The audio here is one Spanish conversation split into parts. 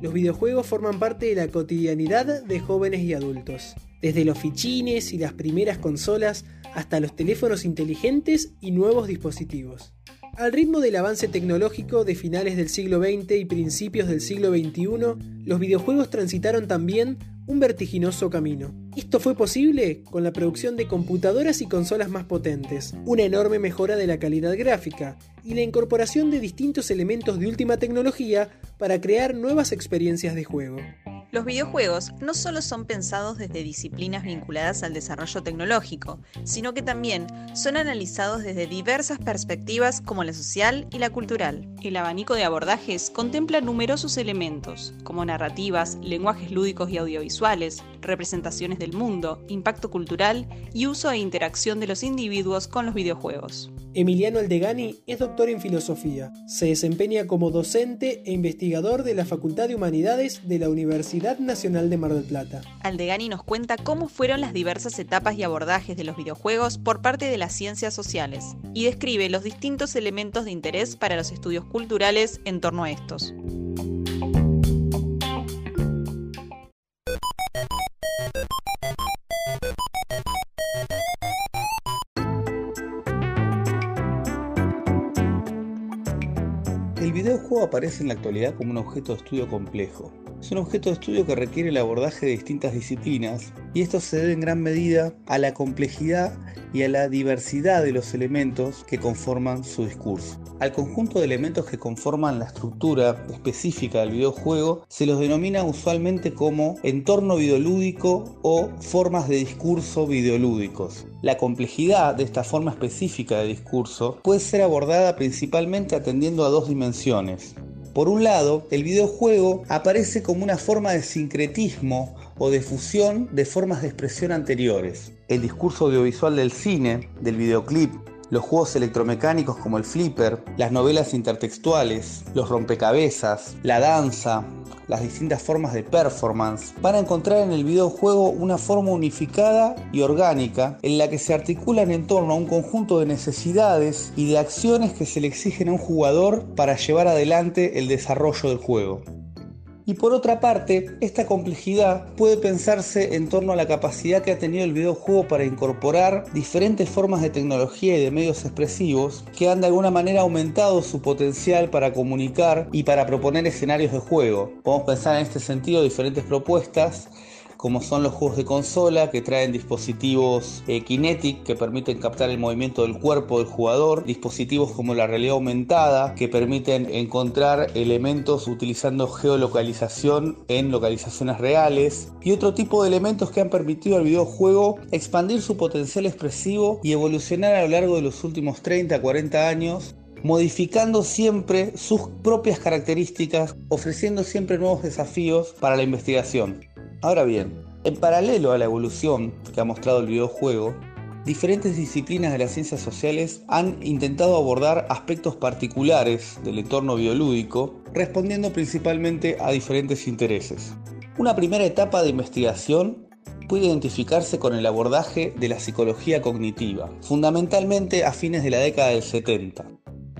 los videojuegos forman parte de la cotidianidad de jóvenes y adultos. Desde los fichines y las primeras consolas hasta los teléfonos inteligentes y nuevos dispositivos. Al ritmo del avance tecnológico de finales del siglo XX y principios del siglo XXI, los videojuegos transitaron también un vertiginoso camino. Esto fue posible con la producción de computadoras y consolas más potentes, una enorme mejora de la calidad gráfica y la incorporación de distintos elementos de última tecnología para crear nuevas experiencias de juego. Los videojuegos no solo son pensados desde disciplinas vinculadas al desarrollo tecnológico, sino que también son analizados desde diversas perspectivas como la social y la cultural. El abanico de abordajes contempla numerosos elementos, como narrativas, lenguajes lúdicos y audiovisuales, representaciones del mundo, impacto cultural y uso e interacción de los individuos con los videojuegos. Emiliano Aldegani es doctor en filosofía. Se desempeña como docente e investigador de la Facultad de Humanidades de la Universidad Nacional de Mar del Plata. Aldegani nos cuenta cómo fueron las diversas etapas y abordajes de los videojuegos por parte de las ciencias sociales y describe los distintos elementos de interés para los estudios culturales en torno a estos. Aparece en la actualidad como un objeto de estudio complejo. Es un objeto de estudio que requiere el abordaje de distintas disciplinas y esto se debe en gran medida a la complejidad y a la diversidad de los elementos que conforman su discurso. Al conjunto de elementos que conforman la estructura específica del videojuego se los denomina usualmente como entorno videolúdico o formas de discurso videolúdicos. La complejidad de esta forma específica de discurso puede ser abordada principalmente atendiendo a dos dimensiones. Por un lado, el videojuego aparece como una forma de sincretismo o de fusión de formas de expresión anteriores. El discurso audiovisual del cine, del videoclip, los juegos electromecánicos como el flipper, las novelas intertextuales, los rompecabezas, la danza, las distintas formas de performance, van a encontrar en el videojuego una forma unificada y orgánica en la que se articulan en torno a un conjunto de necesidades y de acciones que se le exigen a un jugador para llevar adelante el desarrollo del juego. Y por otra parte, esta complejidad puede pensarse en torno a la capacidad que ha tenido el videojuego para incorporar diferentes formas de tecnología y de medios expresivos que han de alguna manera aumentado su potencial para comunicar y para proponer escenarios de juego. Podemos pensar en este sentido diferentes propuestas como son los juegos de consola que traen dispositivos eh, Kinetic que permiten captar el movimiento del cuerpo del jugador, dispositivos como la realidad aumentada que permiten encontrar elementos utilizando geolocalización en localizaciones reales y otro tipo de elementos que han permitido al videojuego expandir su potencial expresivo y evolucionar a lo largo de los últimos 30 40 años modificando siempre sus propias características, ofreciendo siempre nuevos desafíos para la investigación. Ahora bien, en paralelo a la evolución que ha mostrado el videojuego, diferentes disciplinas de las ciencias sociales han intentado abordar aspectos particulares del entorno biolúdico, respondiendo principalmente a diferentes intereses. Una primera etapa de investigación puede identificarse con el abordaje de la psicología cognitiva, fundamentalmente a fines de la década del 70.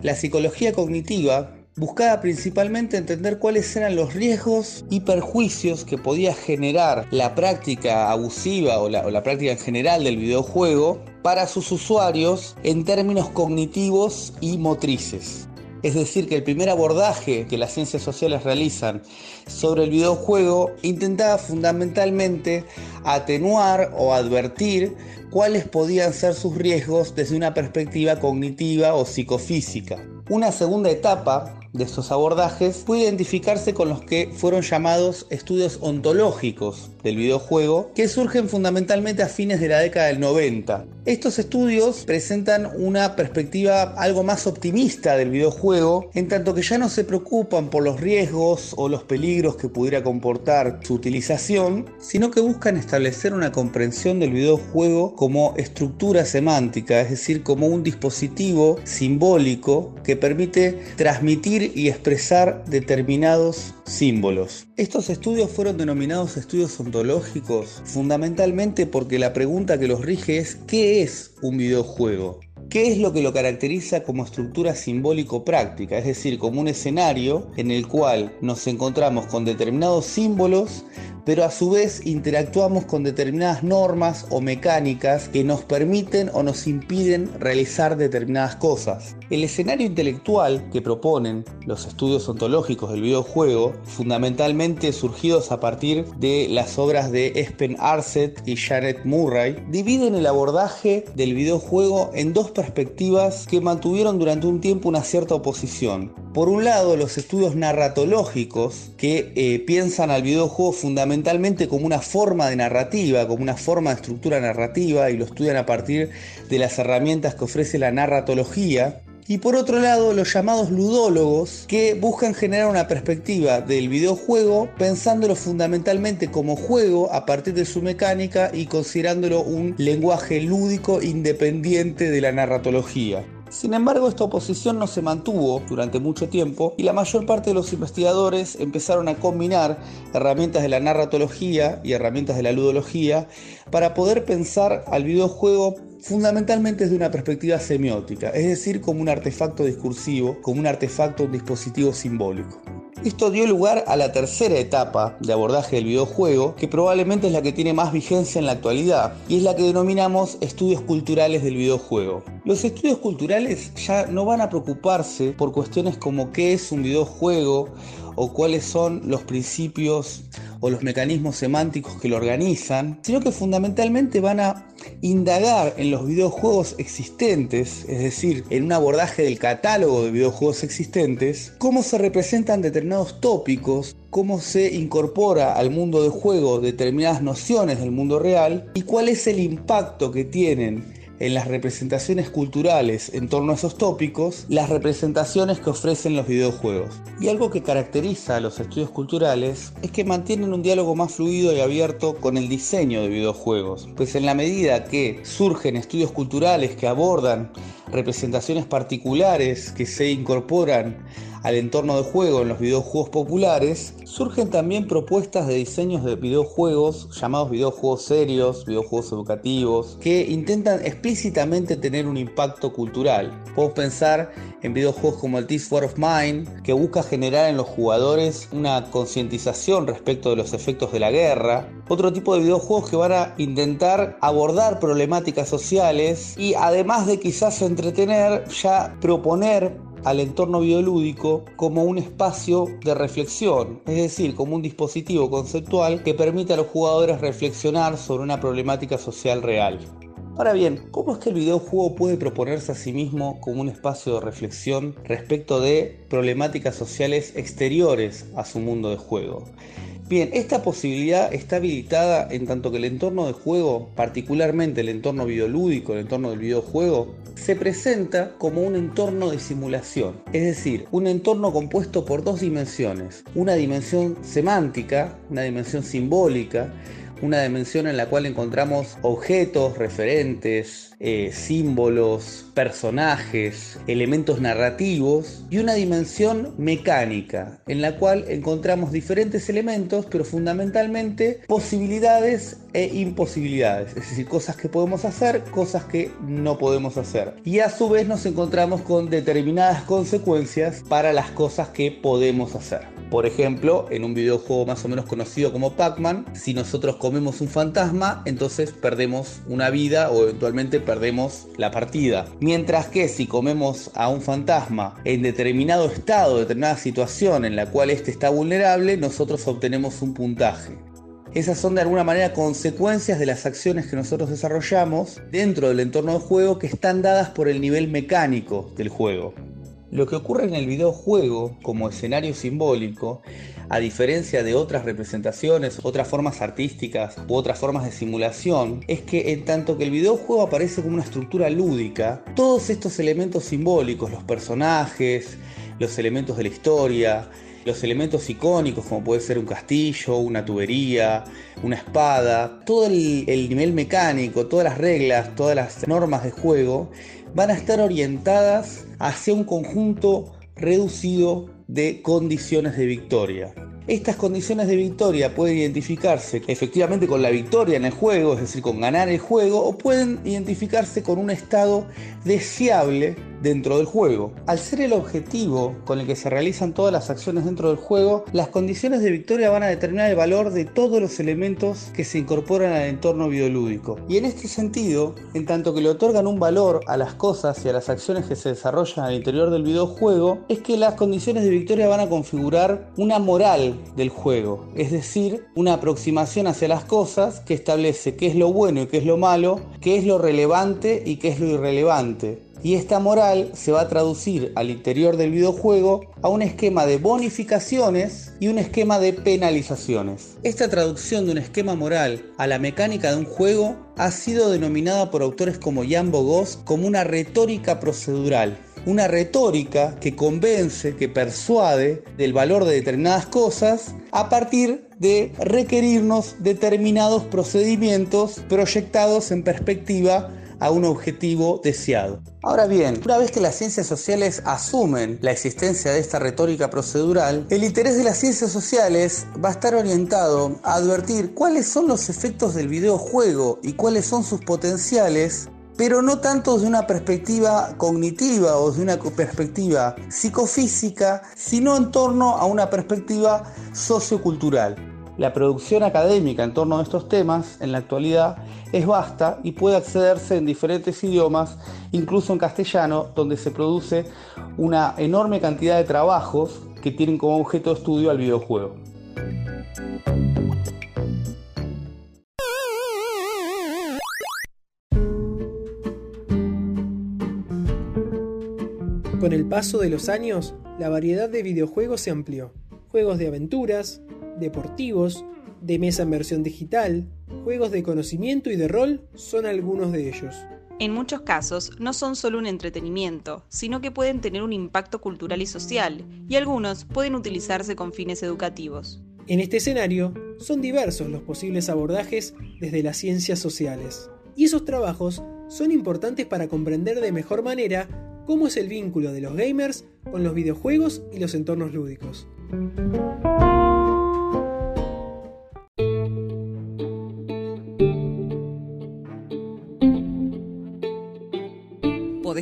La psicología cognitiva buscaba principalmente entender cuáles eran los riesgos y perjuicios que podía generar la práctica abusiva o la, práctica en general del videojuego para sus usuarios en términos cognitivos y motrices. Es decir, que el primer abordaje que las ciencias sociales realizan sobre el videojuego intentaba fundamentalmente atenuar o advertir cuáles podían ser sus riesgos desde una perspectiva cognitiva o psicofísica. Una segunda etapa de estos abordajes puede identificarse con los que fueron llamados estudios ontológicos del videojuego, que surgen fundamentalmente a fines de la década del 90. Estos estudios presentan una perspectiva algo más optimista del videojuego, en tanto que ya no se preocupan por los riesgos o los peligros que pudiera comportar su utilización, sino que buscan establecer una comprensión del videojuego como estructura semántica, es decir, como un dispositivo simbólico que permite transmitir y expresar determinados símbolos. Estos estudios fueron denominados estudios ontológicos fundamentalmente porque la pregunta que los rige es ¿qué es un videojuego? ¿Qué es lo que lo caracteriza como estructura simbólico-práctica? Es decir, como un escenario en el cual nos encontramos con determinados símbolos pero a su vez interactuamos con determinadas normas o mecánicas que nos permiten o nos impiden realizar determinadas cosas. El escenario intelectual que proponen los estudios ontológicos del videojuego, fundamentalmente surgidos a partir de las obras de Espen Arset y Janet Murray, dividen el abordaje del videojuego en dos perspectivas que mantuvieron durante un tiempo una cierta oposición. Por un lado, los estudios narratológicos que eh, piensan al videojuego fundamentalmente como una forma de narrativa, como una forma de estructura narrativa y lo estudian a partir de las herramientas que ofrece la narratología. Y por otro lado, los llamados ludólogos que buscan generar una perspectiva del videojuego pensándolo fundamentalmente como juego a partir de su mecánica y considerándolo un lenguaje lúdico independiente de la narratología. Sin embargo, esta oposición no se mantuvo durante mucho tiempo y la mayor parte de los investigadores empezaron a combinar herramientas de la narratología y herramientas de la ludología para poder pensar al videojuego fundamentalmente desde una perspectiva semiótica, es decir, como un artefacto discursivo, como un artefacto, un dispositivo simbólico. Esto dio lugar a la tercera etapa de abordaje del videojuego, que probablemente es la que tiene más vigencia en la actualidad, y es la que denominamos estudios culturales del videojuego. Los estudios culturales ya no van a preocuparse por cuestiones como qué es un videojuego o cuáles son los principios o los mecanismos semánticos que lo organizan, sino que fundamentalmente van a indagar en los videojuegos existentes, es decir, en un abordaje del catálogo de videojuegos existentes, cómo se representan determinados tópicos, cómo se incorpora al mundo de juego determinadas nociones del mundo real y cuál es el impacto que tienen en las representaciones culturales en torno a esos tópicos las representaciones que ofrecen los videojuegos. Y algo que caracteriza a los estudios culturales es que mantienen un diálogo más fluido y abierto con el diseño de videojuegos, pues en la medida que surgen estudios culturales que abordan representaciones particulares que se incorporan al entorno de juego en los videojuegos populares, surgen también propuestas de diseños de videojuegos llamados videojuegos serios, videojuegos educativos, que intentan explícitamente tener un impacto cultural. Podemos pensar en videojuegos como el This War of Mine, que busca generar en los jugadores una concientización respecto de los efectos de la guerra. Otro tipo de videojuegos que van a intentar abordar problemáticas sociales y además de quizás entretener, ya proponer al entorno biolúdico como un espacio de reflexión, es decir, como un dispositivo conceptual que permite a los jugadores reflexionar sobre una problemática social real. Ahora bien, ¿cómo es que el videojuego puede proponerse a sí mismo como un espacio de reflexión respecto de problemáticas sociales exteriores a su mundo de juego? Bien, esta posibilidad está habilitada en tanto que el entorno de juego, particularmente el entorno videolúdico, el entorno del videojuego, se presenta como un entorno de simulación, es decir, un entorno compuesto por dos dimensiones, una dimensión semántica, una dimensión simbólica, una dimensión en la cual encontramos objetos, referentes, eh, símbolos, personajes, elementos narrativos y una dimensión mecánica en la cual encontramos diferentes elementos, pero fundamentalmente posibilidades e imposibilidades, es decir, cosas que podemos hacer, cosas que no podemos hacer. Y a su vez nos encontramos con determinadas consecuencias para las cosas que podemos hacer. Por ejemplo, en un videojuego más o menos conocido como Pac-Man, si nosotros comemos un fantasma, entonces perdemos una vida o eventualmente perdemos la partida. Mientras que si comemos a un fantasma en determinado estado, determinada situación en la cual éste está vulnerable, nosotros obtenemos un puntaje. Esas son de alguna manera consecuencias de las acciones que nosotros desarrollamos dentro del entorno de juego que están dadas por el nivel mecánico del juego. Lo que ocurre en el videojuego como escenario simbólico, a diferencia de otras representaciones, otras formas artísticas u otras formas de simulación, es que en tanto que el videojuego aparece como una estructura lúdica, todos estos elementos simbólicos, los personajes, los elementos de la historia, los elementos icónicos como puede ser un castillo, una tubería, una espada, todo el, el, nivel mecánico, todas las reglas, todas las normas de juego van a estar orientadas hacia un conjunto reducido de condiciones de victoria. Estas condiciones de victoria pueden identificarse efectivamente con la victoria en el juego, es decir, con ganar el juego, o pueden identificarse con un estado deseable dentro del juego. Al ser el objetivo con el que se realizan todas las acciones dentro del juego, las condiciones de victoria van a determinar el valor de todos los elementos que se incorporan al entorno videolúdico. Y en este sentido, en tanto que le otorgan un valor a las cosas y a las acciones que se desarrollan al interior del videojuego, es que las condiciones de victoria van a configurar una moral del juego, es decir, una aproximación hacia las cosas que establece qué es lo bueno y qué es lo malo, qué es lo relevante y qué es lo irrelevante y esta moral se va a traducir al interior del videojuego a un esquema de bonificaciones y un esquema de penalizaciones. Esta traducción de un esquema moral a la mecánica de un juego ha sido denominada por autores como Jan Bogos como una retórica procedural. Una retórica que convence, que persuade del valor de determinadas cosas a partir de requerirnos determinados procedimientos proyectados en perspectiva a un objetivo deseado. Ahora bien, una vez que las ciencias sociales asumen la existencia de esta retórica procedural, el interés de las ciencias sociales va a estar orientado a advertir cuáles son los efectos del videojuego y cuáles son sus potenciales pero no tanto desde una perspectiva cognitiva o desde una perspectiva psicofísica, sino en torno a una perspectiva sociocultural. La producción académica en torno a estos temas en la actualidad es vasta y puede accederse en diferentes idiomas, incluso en castellano, donde se produce una enorme cantidad de trabajos que tienen como objeto de estudio al videojuego. Con el paso de los años, la variedad de videojuegos se amplió. Juegos de aventuras, deportivos, de mesa en versión digital, juegos de conocimiento y de rol son algunos de ellos. En muchos casos no son solo un entretenimiento, sino que pueden tener un impacto cultural y social, y algunos pueden utilizarse con fines educativos. En este escenario, son diversos los posibles abordajes desde las ciencias sociales, y esos trabajos son importantes para comprender de mejor manera cómo es el vínculo de los gamers con los videojuegos y los entornos lúdicos.